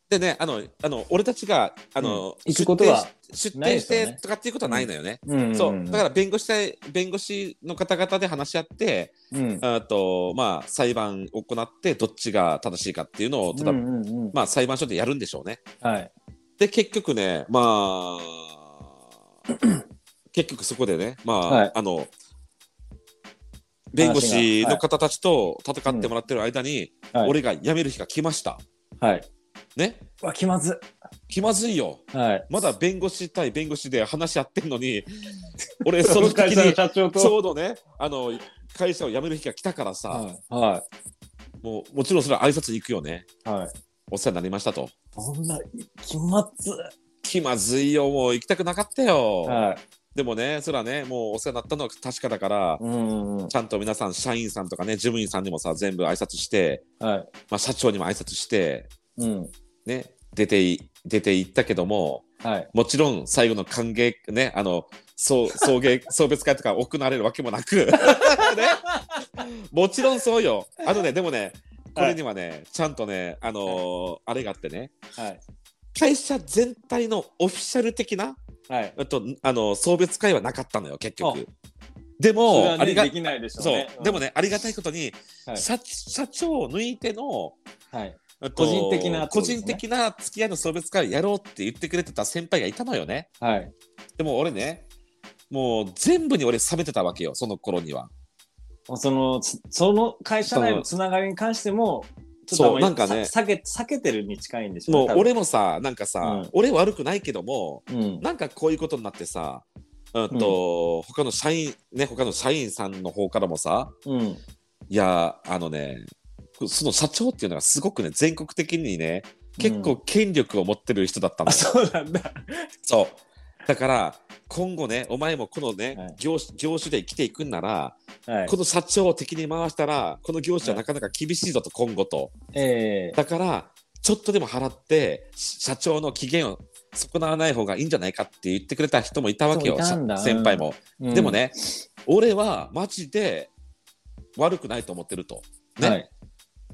でね、あの、あの俺たちが、あの、うん行くことは出廷してとかっていうことはないのよね。うんそう、だから弁護士対弁護士の方々で話し合って、うん。あと、まあ、裁判を行って、どっちが正しいかっていうのを、ただ、うんうんうんまあ、裁判所でやるんでしょうね。はい。で、結局ね、まあ、結局そこでね、まあ、はいあの、弁護士の方たちと戦ってもらってる間に、はい。俺が辞める日が来ました。はい。ね？わ、気まず。気まずいよ。はい。まだ弁護士対弁護士で話し合ってんのに、俺、その時会社のに社長と。ちょうどね、あの、会社を辞める日が来たからさ、はい。はもう、もちろんそれは挨拶に行くよね。い。はい。お世話になりましたと。そんな、気まず。気まずいよ、もう行きたくなかったよ。はい。でもね、それはね、もうお世話になったのは確かだから、うんうん。ちゃんと皆さん、社員さんとかね、事務員さんにもさ、全部挨拶して、はい。まあ、社長にも挨拶して、うん。ね、出てい、出て行ったけども、はい。もちろん最後の歓迎、ね、あの、そう送迎、送別会とか行われるわけもなく、ね、もちろんそうよ。あのね、でもね、これにはね、ちゃんとね、あのーあれがあってね、はい。会社全体のオフィシャル的な、はい。えっと、あの送別会はなかったのよ、結局。でも、ありができないでしょうそう、ね。でもね、ありがたいことに、はい社社長を抜いての、はい。えっと個人的なってこと個人的な付き合いの送別会やろうって言ってくれてた先輩がいたのよね。はい。でも俺ね、もう全部に俺冷めてたわけよ、その頃には。その、つその会社内のつながりに関しても、そうなんかねさ避け、避けてるに近いんでしょもう俺もさ、なんかさ、うん俺悪くないけども、うん。なんかこういうことになってさ、うんと、他の社員、ね、他の社員さんの方からもさ、うん。いや、あのね、その社長っていうのがすごくね、全国的にね、結構権力を持ってる人だったのあ、よ。そうなんだ。そう。だから、今後ね、お前もこのね、はい業種業種で生きていくんなら、はいこ。の社長を敵に回したら、この業種はなかなか厳しいぞと、今後と。ええだから、ちょっとでも払って、社長の機嫌を損なわない方がいいんじゃないかって言ってくれた人もいたわけよ、先輩も。うんでもね、俺はマジで悪くないと思ってると。ね。はい。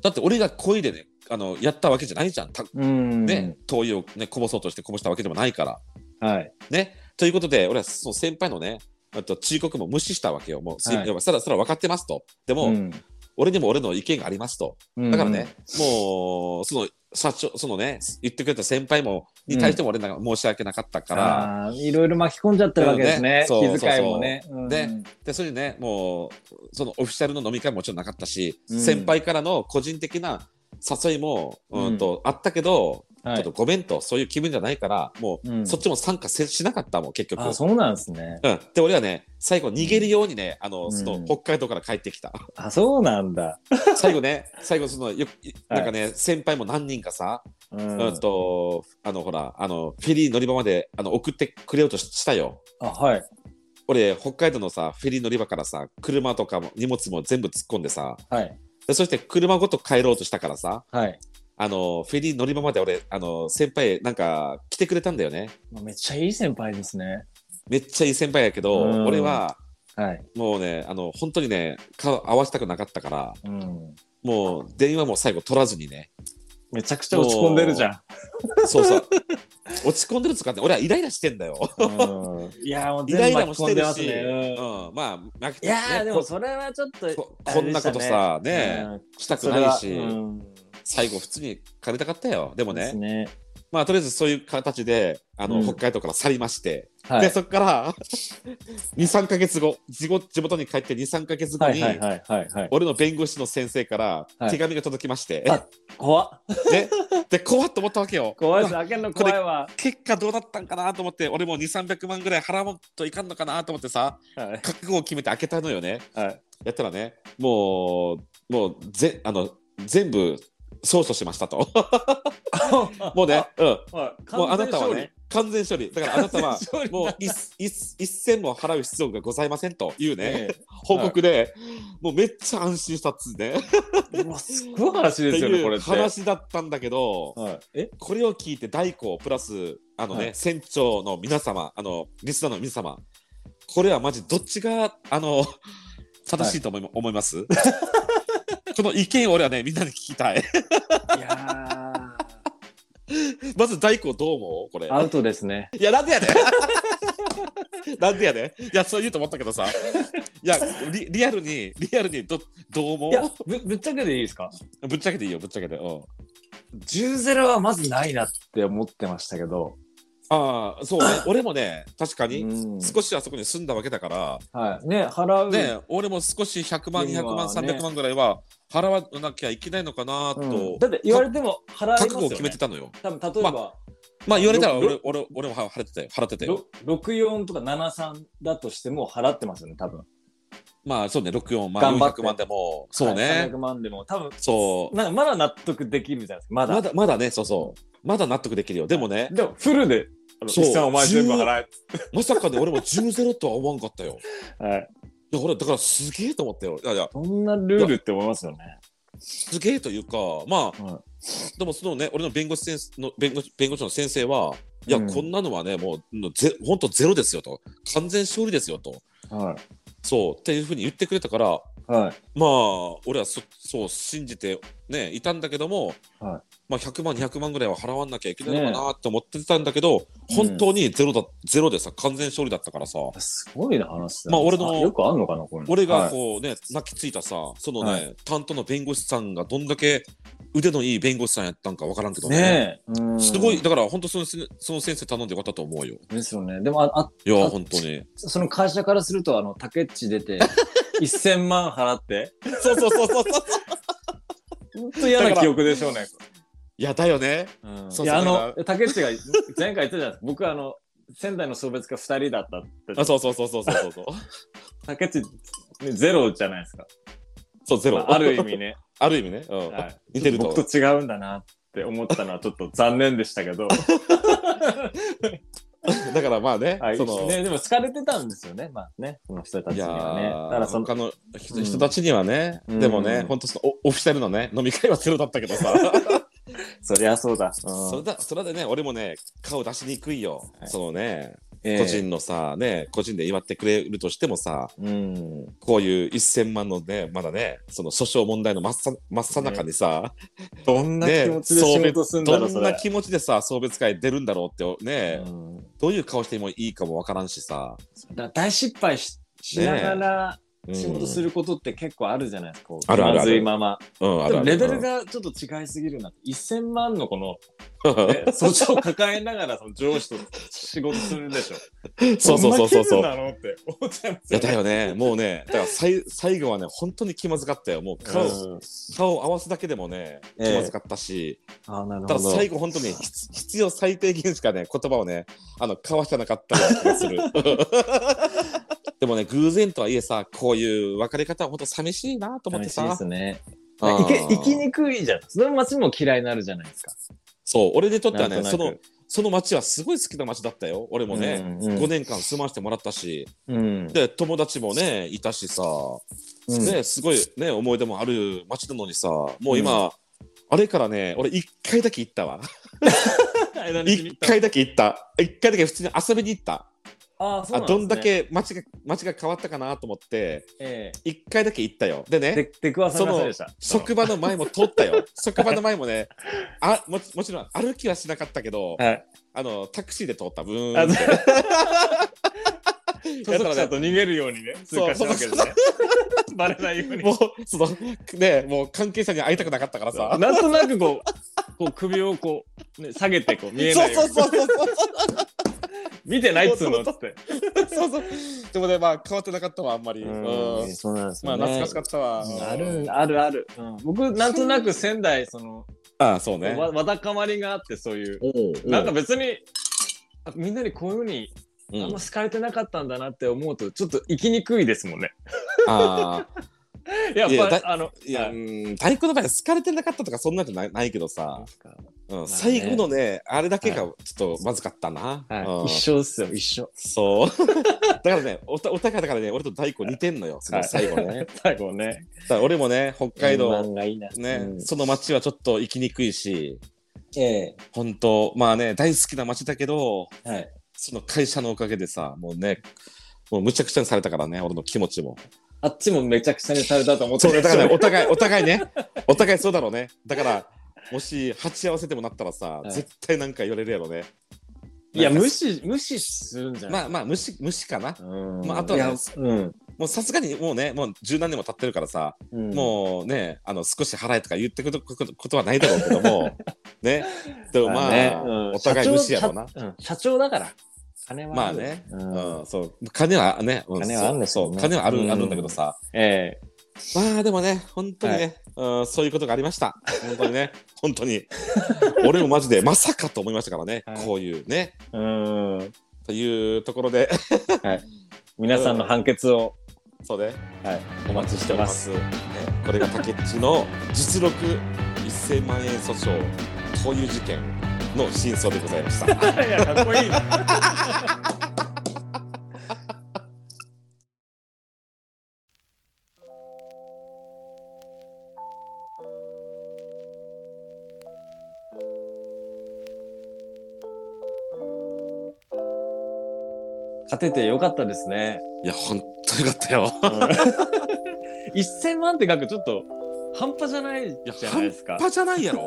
だって俺が恋でね、あの、やったわけじゃないじゃん。たうん。ね、灯油をね、こぼそうとしてこぼしたわけでもないから。はい。ね。ということで、俺はその先輩のね、あと忠告も無視したわけよ。もう、すはいやっぱそれはそれは分かってますと。でも、うん俺にも俺の意見がありますと。うんだからね、もう、その、社長、そのね、言ってくれた先輩も、に対しても俺なんか申し訳なかったから、あーいろいろ巻き込んじゃってるわけですね。うんね気遣いもね。うんでで、それでね、もう、そのオフィシャルの飲み会ももちろんなかったし、うん先輩からの個人的な誘いも、うんうんと、あったけど、はいちょっとごめんと、そういう気分じゃないから、もう、うんそっちも参加せしなかったもん、結局。あ、そうなんですね。うん、で、俺はね、最後逃げるようにね、あの、うんその、北海道から帰ってきた。あ、そうなんだ。最後ね、最後その、よなんかね、先輩も何人かさ、ううん、と、あの、ほら、あの、フェリー乗り場まで、あの、送ってくれようとしたよ。あ、はい。俺、北海道のさ、フェリー乗り場からさ、車とかも荷物も全部突っ込んでさ、はい。でそして車ごと帰ろうとしたからさ、はい。あの、フェリー乗り場まで俺、あの、先輩、なんか、来てくれたんだよね。めっちゃいい先輩ですね。めっちゃいい先輩やけど、うん俺は、はい。もうね、あの、本当にね、顔合わせたくなかったから、うん。もう、電話も最後取らずにね、めちゃくちゃ落ち込んでるじゃん。そうそう、落ち込んでるつかって、俺はイライラしてんだよ。うんいやー、もうイライラもしてる巻き込んでますし、ね。うん、まあ、負けいやー、ねでもそれはちょっと、ここんなことさ、ね、したくないし、うん最後普通に帰りたかったよ。でもね、ね。まあとりあえずそういう形で、あの、うん北海道から去りまして、で、はい。そっから、2、3ヶ月後、地元地元に帰って2、3ヶ月後に、はいはいはいはいはい。俺の弁護士の先生からはい手紙が届きまして、あ怖っ。で、で、怖っと思ったわけよ。怖いです。開けるの怖いわ。結果どうなったんかなと思って、俺も2、300万ぐらい払わんといかんのかなと思ってさ、はい。覚悟を決めて開けたのよね。はい。やったらね、もう、もう、ぜ、あの、全部、操作しましたと。もうね、うん。はい、もうあなたはね、完全処理。だからあなたはもう一一一銭も払う必要がございませんというね、え報告で、もうめっちゃ安心したっつうね。えうわ、すごい話ですよね、これって。話だったんだけど、はい、え？これを聞いて大工プラス、あのね、はい船長の皆様、あの、リスナーの皆様、これはマジどっちが、あの、正しいと思い,、思います？この意見を俺はね、みんなに聞きたい。いや まず大工どう思う？これ。ー、アウトですね。いや、なんでやねん なんでやねんいや、そう言うと思ったけどさ。いや、リリアルに、リアルにどどう思いやうぶ、ぶっちゃけでいいですか？ぶっちゃけていいよ、ぶっちゃけて。うん、10ゼロはまずないなって思ってましたけど。ああ、そうね。俺もね、確かに、うん少しあそこに住んだわけだから、はい。ね、払う。ね、俺も少し100万、200万、今はね300万ぐらいは払わなきゃいけないのかなと、うんだって言われても払いますよ、ね。覚悟を決めてたのよ。多分例えば、まあ言われたらろ俺俺俺も払ってたよ。払ってたよ。ろ64とか73だとしても払ってますよね、多分。まあそうね、64万、頑張って400万でも、そうはいね。300万でも、多分そう。なんかまだ納得できるじゃないですか、まだ。まだ、まだね、そうそう。まだ納得できるよ。でもね、でも、フルで、お前全部払え。まさかね、俺も10ゼロとは思わんかったよ。はい。いや、俺、だからすげえと思ったよ。いやいや、そんなルールって思いますよね。すげえというか、まあ、はでもそのね、俺の弁護士先生の弁護士弁護士の先生は、いや、うんこんなのはね、もう、ぜ本当ゼロですよと。完全勝利ですよと。い。はい。そう、っていうふうに言ってくれたから、はい。まあ俺はそそう信じてねいたんだけども、はい。まあ、100万200万ぐらいは払わなきゃいけないのかなって思ってたんだけど、本当にゼロだゼロでさ完全勝利だったからさ。すごいな話まあ俺のよくあんのかな、これ。俺がはい。こうね、泣きついたさそのね、はい。担当の弁護士さんがどんだけ腕のいい弁護士さんやったんかわからんけどね。ねすごい。だから本当そのその先生頼んでよかったと思うよ。ですよね。でも、あ、あいやあ本当に。その会社からすると、あの、竹内出て、1000万払って、そうそうそうそうほんと嫌な記憶でしょうね。いやだよねうんそうそういや、あの、竹内が前回言ったじゃないですか。僕、あの、仙台の送別会2人だったって。あそうそうそうそうそうそう竹内、ねゼロじゃないですか。そうゼロ、まあある意味ね。ある意味ね、うんはい似てると僕と違うんだなって思ったのはちょっと残念でしたけど。だからまあね、はいその、ね、でも好かれてたんですよね。まあね、その人たちにはね。だーからその他の人,、うん人たちにはね、うんでもね、本当そのオオフィシャルのね、飲み会はゼロだったけどさ、そりゃそうだ。それだ、それでね、俺もね、顔出しにくいよ。はいそのね、ええ個人のさ、ね、個人で祝ってくれるとしてもさ、うん。こういう1000万のね、まだね、その訴訟問題の真っさ真っ最中にさ、どんな気持ちで仕事するんだろう、それ。どんな気持ちでさ、送別会出るんだろうってね、うんどういう顔してもいいかもわからんしさ、だ大失敗ししながらうん仕事することって結構あるじゃないですか。あるあるまずいまま。うん、あレベルがちょっと違いすぎるな。1000万のこの、ね、訴訟を抱えながらその上司と仕事するんでしょ。そうそうそうそうそな気分なのって思っちゃいますいや。だよね、もうね、だから最最後はね、本当に気まずかったよ。もう顔、うん顔を合わすだけでもね、ええ気まずかったし、あなるほど。ただ最後本当に必必要最低限しかね、言葉をね、あの、交わしてなかったような気がする。でもね、偶然とはいえさ、こういう別れ方は本当寂しいなと思ってさ寂しいで。すね。あいけー生きにくいじゃん。その街も嫌いになるじゃないですか。そう、俺にとってはね、その、その街はすごい好きな街だったよ。俺もね、うんうん5年間住まわせてもらったし、うん。で、友達もね、いたしさ、うんね、すごいね、思い出もある街なのにさ、もう今、あれからね、俺一回だけ行ったわ。一回だけ行った。一回だけ普通に遊びに行った。あーそうあねどんだけ街が街が変わったかなと思って、え一回だけ行ったよ。でえね、で出くわさその。職場の前も通ったよ。職場の前もね、あもちもちろん歩きはしなかったけど、はい。あのタクシーで通った。ブーあンって。家族者と逃げるようにね、通過したわけですね。バレないように。もう、その、ね、もう関係者に会いたくなかったからさ。なんとなくこう、こう首をこう、ね、下げてこう見えそないように。うそうそうそう見てないっつうのっつって。そうそう。でもね、まあ変わってなかったわ、あんまり。うんそうなんですまあ懐かしかったわ。うんあるあるある、僕なんとなく仙台そのああ、そうね。わわだかまりがあってそういうなんか別にあみんなにこういうふうにうんあんま好かれてなかったんだなって思うとちょっと生きにくいですもんね。ああ。やっいやだぱあのいや、はいうん、太鼓の場合好かれてなかったとかそんなんじゃないないけどさ、うんね最後のね、あれだけがちょっとまずかったな。はいうん一緒ですよ一緒。そう。だからね、おたお互いだからね、俺と太鼓似てんのよ、その最後ね。最後ね。俺もね、北海道。ね、うんその街はちょっと行きにくいし、ええ本当まあね、大好きな街だけど、はい。その会社のおかげでさ、もうね、もうむちゃくちゃにされたからね、俺の気持ちも。あっちもめちゃくちゃにされたと思って。そうね、だからね、るお互い、お互いね、お互いそうだろうね。だから、もし鉢合わせてもなったらさ、はい。絶対なんか言われるやろね。いや無視無視するんじゃない？まあまあ、虫、虫かな。うん。まああとはねうん。もうさすがにもうね、もう十何年も経ってるからさ、うん。もうね、あの、少し払えとか言ってくることはないだろうけども、ね。でもまあ、ね。うん。お互い無視やろうな。社社長だから金はるまあね、ううんん、そう、金はね、うん金はあるんですよね。そう、金はある、うんあるんだけどさ、ええ。まあでもね、本当にね、うん、そういうことがありました。本当にね、本当に。俺もマジで まさかと思いましたからね、はい。こういうね。うん。というところで、皆さんの判決をそうね、はいお待ちしてます。ねこれが竹内の実録1000万円訴訟。こういう事件の真相でございました。いやかっこいいな勝ててよかったですね。いや、本当よかったよ。1000万って額ちょっと半端じゃないじゃないですか半。端じゃないやろ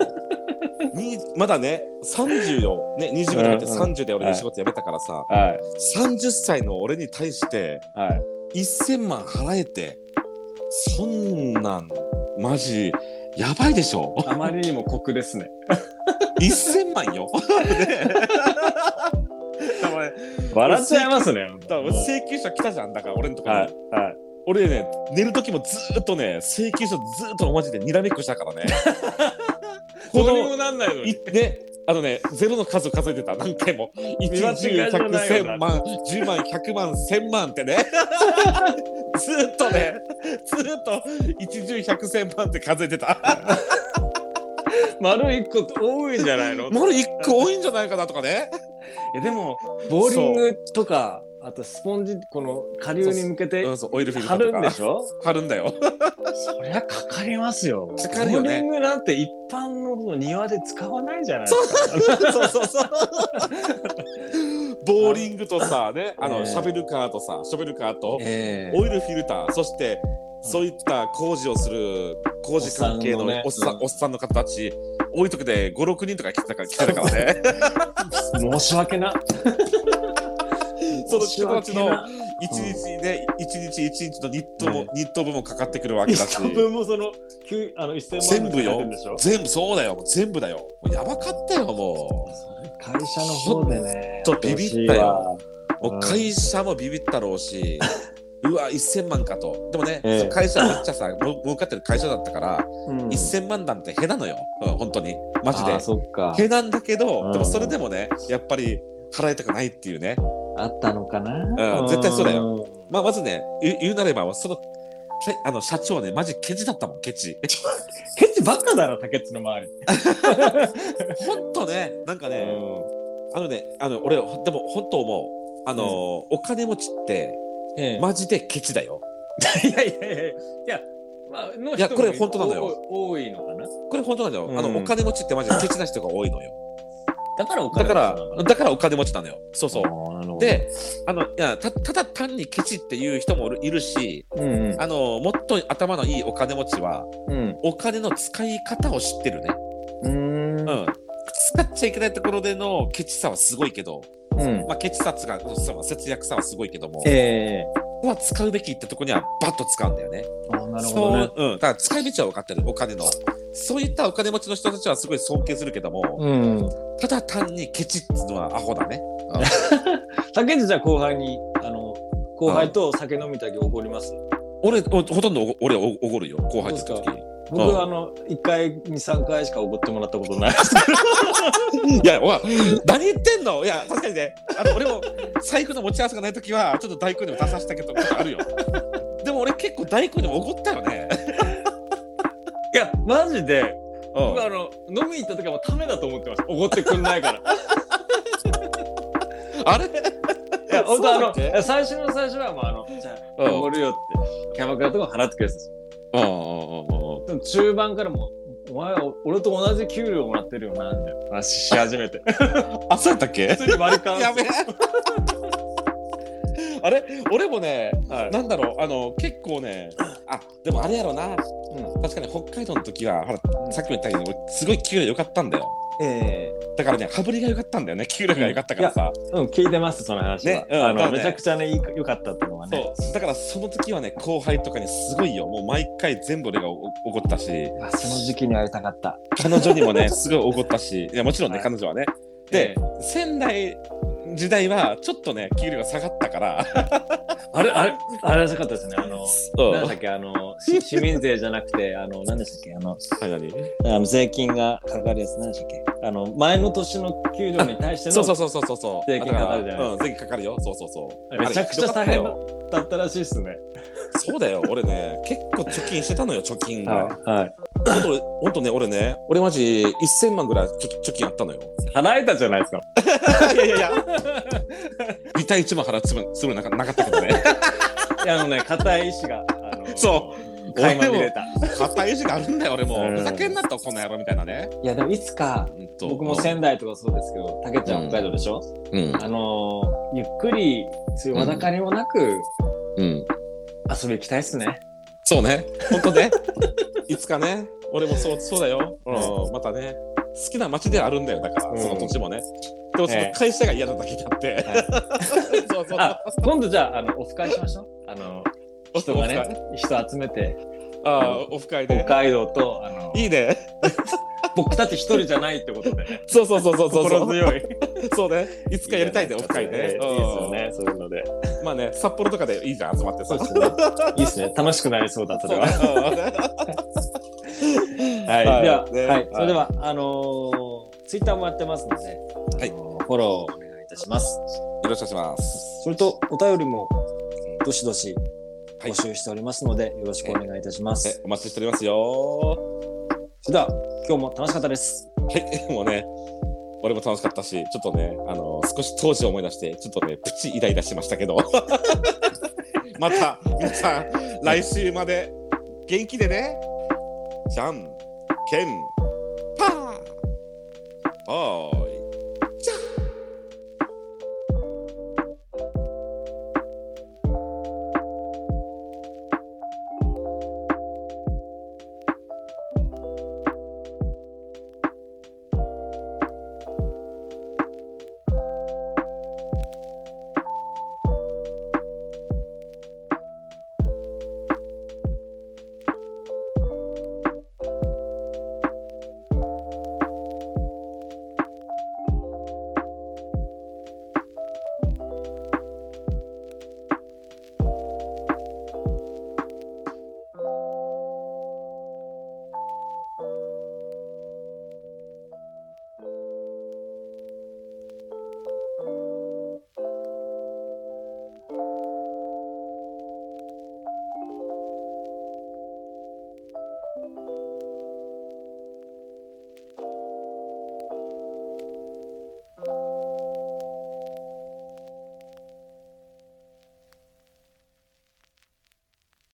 にまだね30よ、ね、20まで入ってうんうん30で俺仕事辞めたからさ、はい。30歳の俺に対してはい。1000万払えてそんなんマジやばいでしょ？あまりにも酷ですね。1000万よ笑っちゃいますね。だから請求書来たじゃんだから俺のところに、はい。はい。俺ね寝る時もずーっとね請求書ずーっとマジでにらめっこしたからねこどうにのもなんないのに。いねあのねゼロの数を数えてた。何回も。1見間違いじゃ10ないよな1000万10万100万1000万って ね。ずーっとねずーっと1十100千万って数えてた。丸一個多いんじゃないの？まだ1個多いんじゃないかなとかね。いやでもボーリングとかあとスポンジこの下流に向けてうんそうオイルフィルタ貼るんでしょ？貼るんだよ。そりゃかかりますよ。かかるよねボーリングなんて一般の庭で使わないじゃないですか。そう。そうそうボーリングとさねあの、ええ。シャベルカーとさショベルカーとええ。オイルフィルターそしてそういった工事をする工事関係のおっさんおっさんの方たち多い時で56人とか来てたから来てたからね。申し訳なその人たちのな一日ね一日一日の日当も、日当分もかかってくるわけだし。一分もその9あの1000万全部よ。るんでしょ？全部そうだよ。全部だよ。もうやばかったよも会社の方でねちょっとビビったよ。うもううん会社もビビったろうし。うわ1000万かと。でもね、ええ。会会社めっちゃさも儲かってる会社だったから、うん。1000万なんてへなのよ、うん、本当に。マジで。あーそっか。へなんだけど、うん。でもそれでもねやっぱり払いたくないっていうねあったのかな？うん絶対そうだよ。まあまずね言うなればそのせあの社長ねマジケチだったもんケチ。ケチばっかだろ竹内の周り。ほんとねなんかね、あのねあの俺でも本当思う。あの、お金持ちってええ。マジでケチだよ。いやいやいやいや、まあ、いやこれ本当なのよ。お多いのかな？これ本当なんだよ、あうん。のお金持ちってマジでケチな人が多いのよだからおだからだからお金持ちなのよ。そうそう。であのいやたただ単にケチっていう人もいるしうんうん。あのもっと頭のいいお金持ちはうん。お金の使い方を知ってるね。うーん。うん。使っちゃいけないところでのケチさはすごいけど、うん。まあ、ケチさつが節約さはすごいけども、ええ。ここは使うべきってとこにはバッと使うんだよね。あなるほどね。そう、うん。だから使い道は分かってる、お金の。そういったお金持ちの人たちはすごい尊敬するけども、うんただ単にケチっていうのはアホだね。竹内じゃあ後輩にあの後輩と酒飲みたき怒ります？俺、おほとんどお俺おおごるよ、後輩と時す僕うん。はあの1回に3回しか怒ってもらったことない。いや、おい何言ってんの？いや、確かにね、あの俺も財布の持ち合わせがないときは、ちょっと大根にも出させたけど、あるよ。でも俺結構大根にも怒ったよね。いやマジでうん僕あの飲み行った時はもうためだと思ってました。怒ってくんないから。あれ？いや本当あの最初の最初はもうあのじゃあうん。おごるよって。キャバクラとか払ってくれてた。んでも中盤からもうお前お俺と同じ給料もらってるよなみたいな話し始めて。あ、そうやったっけ？普通に割り勘やべえ。あれ？俺もね、はいなんだろう、あの、結構ね、あ、でもあれやろな。うん確かに北海道の時は、ほら、さっきも言ったように、俺すごい給料良かったんだよ。えだからね、羽振りが良かったんだよね。給料が良かったからさ。えうん聞いてますその話は、ねうんあのねめちゃくちゃね良かったっていうのはねそう。だからその時はね、後輩とかにすごいよ。もう毎回全部俺がお怒ったし、あその時期に会いたかった彼女にもね、すごい怒ったし、いや、もちろんね、はい彼女はね。えで、仙台時代はちょっとね、給料が下がったから、あれあれあれらしかったですね。あのう。んなんだっけあのし 市民税じゃなくてあの何でしたっけあのあの税金がかかるやつ何でしたっけ？あの前の年の給料に対してのそうそうそうそうそう。税金かかるじゃないうん、税金かかるよ。そうそうそう。めちゃくちゃ大変だったらしいっすねそうだよ。俺ね、結構貯金してたのよ、貯金が。はいほんと、ほんとね、俺ね、俺マジ1000万ぐらい貯貯金あったのよ。払えたじゃないですか いやいやいや。ビタ1万払うつもりなかなかったけどね。いやあのね硬い意志があのそう。垣間見れた硬い意地があるんだよ、俺も。うんふざけんなと、この野郎みたいなね。いやでもいつかほんと僕も仙台とかそうですけど、たけちゃん北海道でしょ、うん。あのーゆっくり、そういうわだかりもなくうん。遊び行きたいっすね。そうね、本当ね。いつかね、俺もそう そうだよ。うん、またね、好きな街であるんだよ、だから、うんその土地もね。でもその会社が嫌なだけであって。そうそう。あ今度じゃああのオフ会しましょうあの人がね人集めてああ、オフ会で。北海道とあのいいね。僕たち一人じゃないってことでねそうそうそうそうそう。心強いそうね。いつかやりたいね、オフ会ね。いいですよねそういうのでうん。まあね、札幌とかでいいじゃん、集まってさ。そうですねいいですね楽しくなりそうだそれは はい、はいでは、ねはい、それでは、あのー、ツイッターもやってますので、はいあのーフォローお願いいたします。よろしくお願いします。それと、お便りも、えーどしどしはい募集しておりますので、よろしくお願いいたします。えお待ちしておりますよ。それでは、今日も楽しかったです。はい、もうね、俺も楽しかったし、ちょっとね、あの少し当時を思い出して、ちょっとね、プチイライラしましたけど。また、皆さん、来週まで元気でね。じゃんけん、パー。ああ。